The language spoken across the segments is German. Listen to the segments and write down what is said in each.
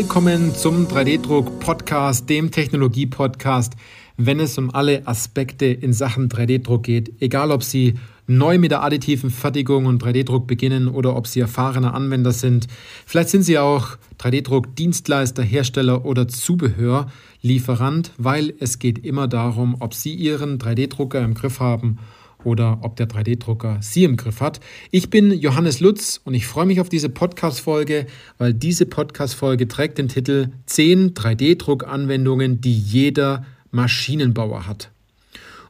Willkommen zum 3D-Druck-Podcast, dem Technologie-Podcast, wenn es um alle Aspekte in Sachen 3D-Druck geht. Egal, ob Sie neu mit der additiven Fertigung und 3D-Druck beginnen oder ob Sie erfahrene Anwender sind. Vielleicht sind Sie auch 3D-Druck-Dienstleister, Hersteller oder Zubehörlieferant, weil es geht immer darum, ob Sie Ihren 3D-Drucker im Griff haben oder ob der 3D-Drucker Sie im Griff hat. Ich bin Johannes Lutz und ich freue mich auf diese Podcast-Folge, weil diese Podcast-Folge trägt den Titel 10 3D-Druck-Anwendungen, die jeder Maschinenbauer hat.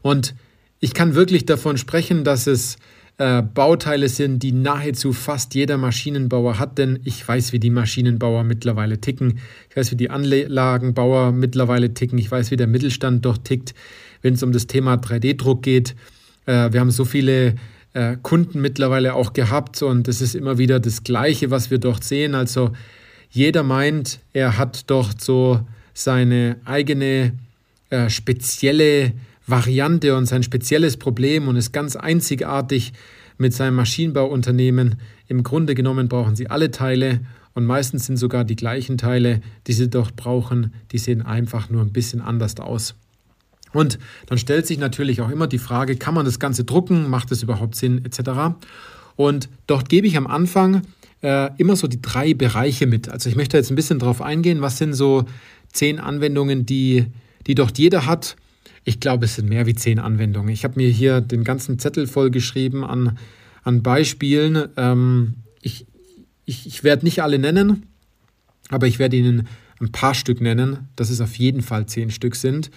Und ich kann wirklich davon sprechen, dass es äh, Bauteile sind, die nahezu fast jeder Maschinenbauer hat, denn ich weiß, wie die Maschinenbauer mittlerweile ticken. Ich weiß, wie die Anlagenbauer mittlerweile ticken. Ich weiß, wie der Mittelstand doch tickt, wenn es um das Thema 3D-Druck geht. Äh, wir haben so viele äh, Kunden mittlerweile auch gehabt und es ist immer wieder das Gleiche, was wir dort sehen. Also jeder meint, er hat dort so seine eigene äh, spezielle Variante und sein spezielles Problem und ist ganz einzigartig mit seinem Maschinenbauunternehmen. Im Grunde genommen brauchen sie alle Teile und meistens sind sogar die gleichen Teile, die sie dort brauchen, die sehen einfach nur ein bisschen anders aus. Und dann stellt sich natürlich auch immer die Frage, kann man das Ganze drucken, macht es überhaupt Sinn etc. Und dort gebe ich am Anfang äh, immer so die drei Bereiche mit. Also ich möchte jetzt ein bisschen darauf eingehen, was sind so zehn Anwendungen, die, die dort jeder hat. Ich glaube, es sind mehr wie zehn Anwendungen. Ich habe mir hier den ganzen Zettel voll geschrieben an, an Beispielen. Ähm, ich ich, ich werde nicht alle nennen, aber ich werde Ihnen ein paar Stück nennen, dass es auf jeden Fall zehn Stück sind.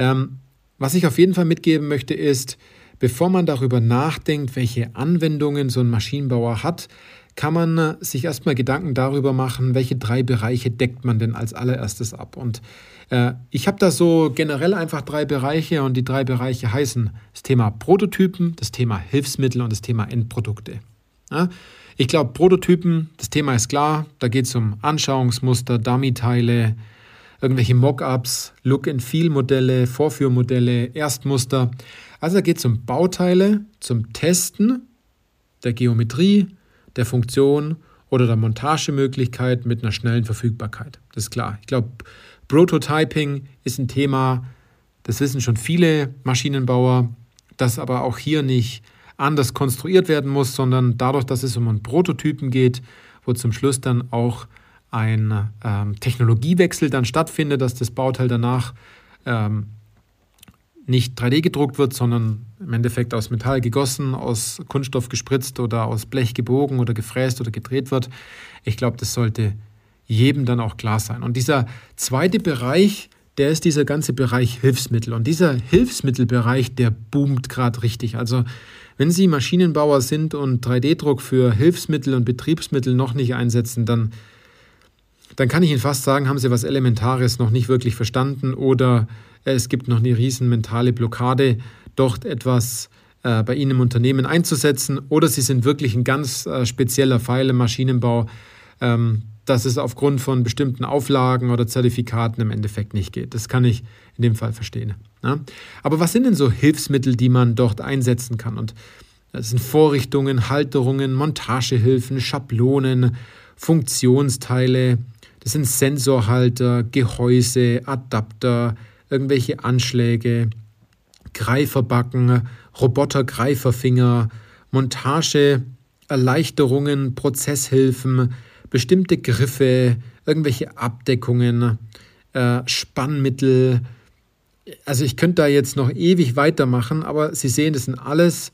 Ähm, was ich auf jeden Fall mitgeben möchte, ist, bevor man darüber nachdenkt, welche Anwendungen so ein Maschinenbauer hat, kann man äh, sich erstmal Gedanken darüber machen, welche drei Bereiche deckt man denn als allererstes ab. Und äh, ich habe da so generell einfach drei Bereiche und die drei Bereiche heißen das Thema Prototypen, das Thema Hilfsmittel und das Thema Endprodukte. Ja? Ich glaube, Prototypen, das Thema ist klar, da geht es um Anschauungsmuster, Dummy-Teile, irgendwelche Mockups, Look-and-Feel-Modelle, Vorführmodelle, Erstmuster. Also da geht es um Bauteile zum Testen der Geometrie, der Funktion oder der Montagemöglichkeit mit einer schnellen Verfügbarkeit. Das ist klar. Ich glaube, Prototyping ist ein Thema, das wissen schon viele Maschinenbauer, das aber auch hier nicht anders konstruiert werden muss, sondern dadurch, dass es um einen Prototypen geht, wo zum Schluss dann auch ein ähm, Technologiewechsel dann stattfindet, dass das Bauteil danach ähm, nicht 3D gedruckt wird, sondern im Endeffekt aus Metall gegossen, aus Kunststoff gespritzt oder aus Blech gebogen oder gefräst oder gedreht wird. Ich glaube, das sollte jedem dann auch klar sein. Und dieser zweite Bereich, der ist dieser ganze Bereich Hilfsmittel. Und dieser Hilfsmittelbereich, der boomt gerade richtig. Also wenn Sie Maschinenbauer sind und 3D-Druck für Hilfsmittel und Betriebsmittel noch nicht einsetzen, dann dann kann ich Ihnen fast sagen, haben Sie was Elementares noch nicht wirklich verstanden oder es gibt noch eine riesen mentale Blockade, dort etwas äh, bei Ihnen im Unternehmen einzusetzen oder Sie sind wirklich ein ganz äh, spezieller Pfeil im Maschinenbau, ähm, dass es aufgrund von bestimmten Auflagen oder Zertifikaten im Endeffekt nicht geht. Das kann ich in dem Fall verstehen. Ja? Aber was sind denn so Hilfsmittel, die man dort einsetzen kann? Und das sind Vorrichtungen, Halterungen, Montagehilfen, Schablonen, Funktionsteile, das sind Sensorhalter, Gehäuse, Adapter, irgendwelche Anschläge, Greiferbacken, Roboter-Greiferfinger, Montage, Erleichterungen, Prozesshilfen, bestimmte Griffe, irgendwelche Abdeckungen, äh, Spannmittel. Also ich könnte da jetzt noch ewig weitermachen, aber Sie sehen, das sind alles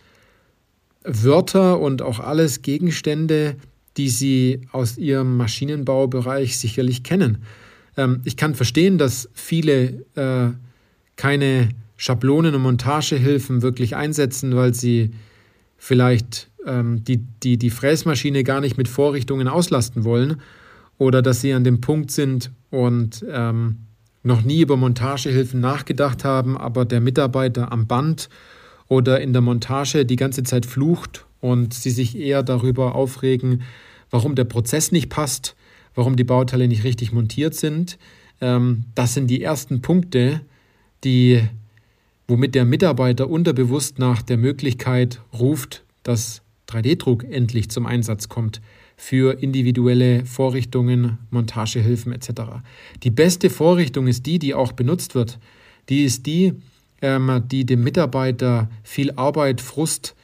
Wörter und auch alles Gegenstände, die Sie aus Ihrem Maschinenbaubereich sicherlich kennen. Ähm, ich kann verstehen, dass viele äh, keine Schablonen und Montagehilfen wirklich einsetzen, weil sie vielleicht ähm, die, die, die Fräsmaschine gar nicht mit Vorrichtungen auslasten wollen oder dass sie an dem Punkt sind und ähm, noch nie über Montagehilfen nachgedacht haben, aber der Mitarbeiter am Band oder in der Montage die ganze Zeit flucht und sie sich eher darüber aufregen, warum der Prozess nicht passt, warum die Bauteile nicht richtig montiert sind. Ähm, das sind die ersten Punkte, die, womit der Mitarbeiter unterbewusst nach der Möglichkeit ruft, dass 3D-Druck endlich zum Einsatz kommt. für individuelle Vorrichtungen, Montagehilfen etc. Die beste Vorrichtung ist die, die auch benutzt wird. Die ist die, die dem Mitarbeiter viel Arbeit, Frust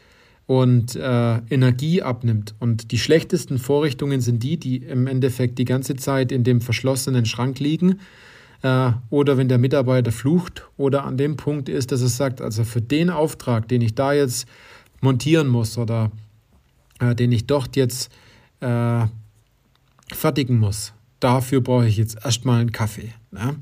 und äh, Energie abnimmt. Und die schlechtesten Vorrichtungen sind die, die im Endeffekt die ganze Zeit in dem verschlossenen Schrank liegen äh, oder wenn der Mitarbeiter flucht oder an dem Punkt ist, dass er sagt, also für den Auftrag, den ich da jetzt montieren muss oder äh, den ich dort jetzt äh, fertigen muss, dafür brauche ich jetzt erstmal einen Kaffee. Ne?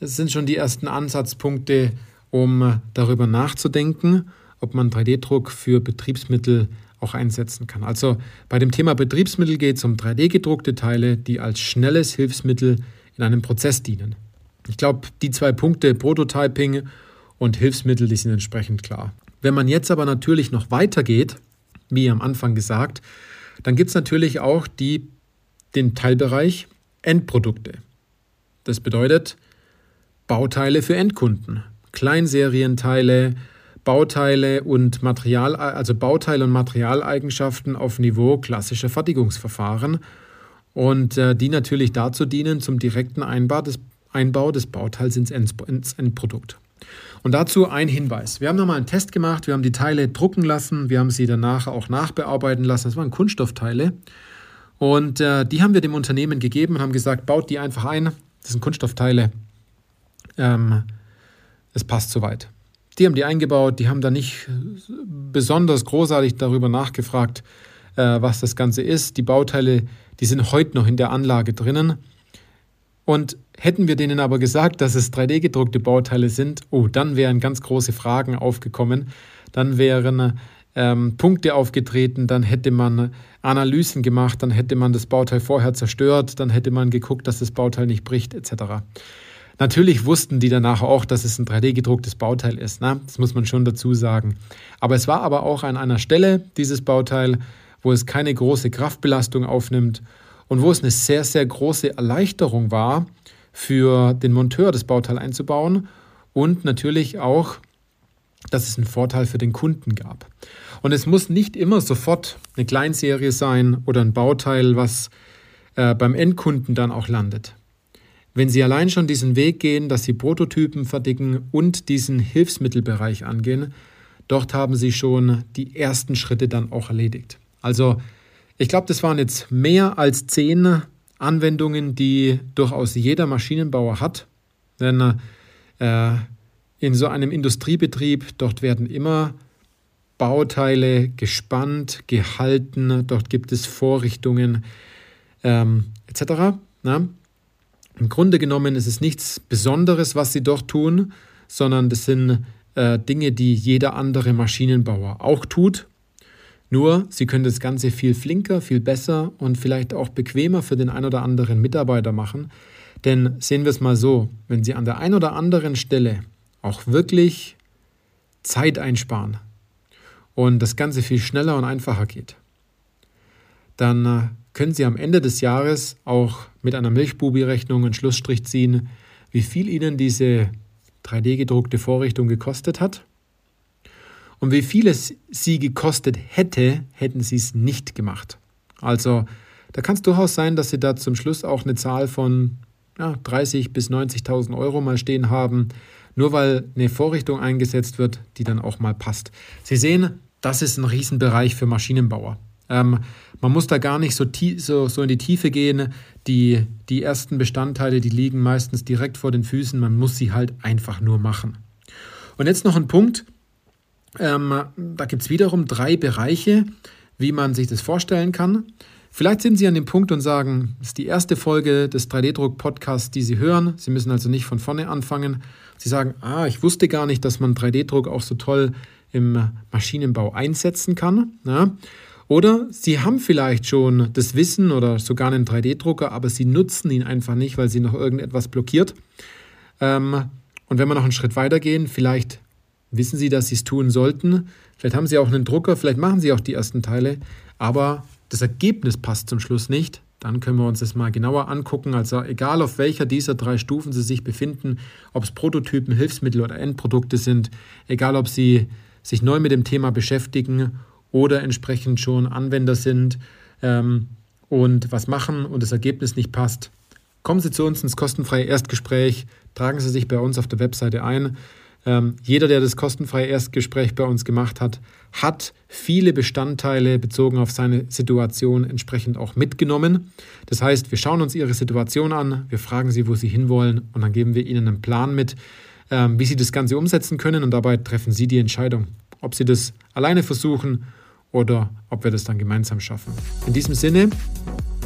Das sind schon die ersten Ansatzpunkte, um darüber nachzudenken, ob man 3D-Druck für Betriebsmittel auch einsetzen kann. Also bei dem Thema Betriebsmittel geht es um 3D-gedruckte Teile, die als schnelles Hilfsmittel in einem Prozess dienen. Ich glaube, die zwei Punkte Prototyping und Hilfsmittel, die sind entsprechend klar. Wenn man jetzt aber natürlich noch weitergeht, wie am Anfang gesagt, dann gibt es natürlich auch die, den Teilbereich Endprodukte. Das bedeutet Bauteile für Endkunden, Kleinserienteile, Bauteile und Material, also Bauteile und Materialeigenschaften auf Niveau klassischer Fertigungsverfahren und äh, die natürlich dazu dienen zum direkten Einbau des, Einbau des Bauteils ins, ins Endprodukt. Und dazu ein Hinweis. Wir haben nochmal einen Test gemacht, wir haben die Teile drucken lassen, wir haben sie danach auch nachbearbeiten lassen. Das waren Kunststoffteile. Und äh, die haben wir dem Unternehmen gegeben und haben gesagt, baut die einfach ein. Das sind Kunststoffteile. Ähm, es passt soweit. Die haben die eingebaut, die haben da nicht besonders großartig darüber nachgefragt, äh, was das Ganze ist. Die Bauteile, die sind heute noch in der Anlage drinnen. Und hätten wir denen aber gesagt, dass es 3D-gedruckte Bauteile sind, oh, dann wären ganz große Fragen aufgekommen. Dann wären ähm, Punkte aufgetreten, dann hätte man Analysen gemacht, dann hätte man das Bauteil vorher zerstört, dann hätte man geguckt, dass das Bauteil nicht bricht, etc. Natürlich wussten die danach auch, dass es ein 3D-gedrucktes Bauteil ist. Ne? Das muss man schon dazu sagen. Aber es war aber auch an einer Stelle, dieses Bauteil, wo es keine große Kraftbelastung aufnimmt und wo es eine sehr, sehr große Erleichterung war, für den Monteur das Bauteil einzubauen und natürlich auch, dass es einen Vorteil für den Kunden gab. Und es muss nicht immer sofort eine Kleinserie sein oder ein Bauteil, was äh, beim Endkunden dann auch landet. Wenn Sie allein schon diesen Weg gehen, dass Sie Prototypen fertigen und diesen Hilfsmittelbereich angehen, dort haben Sie schon die ersten Schritte dann auch erledigt. Also ich glaube, das waren jetzt mehr als zehn Anwendungen, die durchaus jeder Maschinenbauer hat. Denn äh, in so einem Industriebetrieb, dort werden immer Bauteile gespannt, gehalten, dort gibt es Vorrichtungen ähm, etc. Im Grunde genommen ist es nichts Besonderes, was sie dort tun, sondern das sind äh, Dinge, die jeder andere Maschinenbauer auch tut. Nur, sie können das Ganze viel flinker, viel besser und vielleicht auch bequemer für den ein oder anderen Mitarbeiter machen. Denn sehen wir es mal so, wenn Sie an der einen oder anderen Stelle auch wirklich Zeit einsparen und das Ganze viel schneller und einfacher geht, dann äh, können Sie am Ende des Jahres auch mit einer Milchbubi-Rechnung einen Schlussstrich ziehen, wie viel Ihnen diese 3D-gedruckte Vorrichtung gekostet hat und wie viel es Sie gekostet hätte, hätten Sie es nicht gemacht. Also da kann es durchaus sein, dass Sie da zum Schluss auch eine Zahl von ja, 30.000 bis 90.000 Euro mal stehen haben, nur weil eine Vorrichtung eingesetzt wird, die dann auch mal passt. Sie sehen, das ist ein Riesenbereich für Maschinenbauer. Ähm, man muss da gar nicht so, so, so in die Tiefe gehen. Die, die ersten Bestandteile, die liegen meistens direkt vor den Füßen. Man muss sie halt einfach nur machen. Und jetzt noch ein Punkt. Ähm, da gibt es wiederum drei Bereiche, wie man sich das vorstellen kann. Vielleicht sind Sie an dem Punkt und sagen, das ist die erste Folge des 3D-Druck-Podcasts, die Sie hören. Sie müssen also nicht von vorne anfangen. Sie sagen, ah, ich wusste gar nicht, dass man 3D-Druck auch so toll im Maschinenbau einsetzen kann. Ja? Oder Sie haben vielleicht schon das Wissen oder sogar einen 3D-Drucker, aber Sie nutzen ihn einfach nicht, weil Sie noch irgendetwas blockiert. Ähm, und wenn wir noch einen Schritt weiter gehen, vielleicht wissen Sie, dass Sie es tun sollten. Vielleicht haben Sie auch einen Drucker, vielleicht machen Sie auch die ersten Teile, aber das Ergebnis passt zum Schluss nicht. Dann können wir uns das mal genauer angucken. Also egal auf welcher dieser drei Stufen Sie sich befinden, ob es Prototypen, Hilfsmittel oder Endprodukte sind, egal ob Sie sich neu mit dem Thema beschäftigen oder entsprechend schon Anwender sind. Ähm, und was machen und das Ergebnis nicht passt, kommen Sie zu uns ins kostenfreie Erstgespräch, tragen Sie sich bei uns auf der Webseite ein. Ähm, jeder, der das kostenfreie Erstgespräch bei uns gemacht hat, hat viele Bestandteile bezogen auf seine Situation entsprechend auch mitgenommen. Das heißt, wir schauen uns Ihre Situation an, wir fragen Sie, wo Sie hinwollen und dann geben wir Ihnen einen Plan mit, ähm, wie Sie das Ganze umsetzen können und dabei treffen Sie die Entscheidung, ob Sie das alleine versuchen oder ob wir das dann gemeinsam schaffen. In diesem Sinne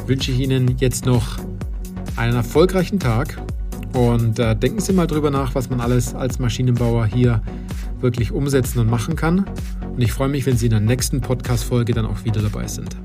wünsche ich Ihnen jetzt noch einen erfolgreichen Tag und äh, denken Sie mal drüber nach, was man alles als Maschinenbauer hier wirklich umsetzen und machen kann. Und ich freue mich, wenn Sie in der nächsten Podcast-Folge dann auch wieder dabei sind.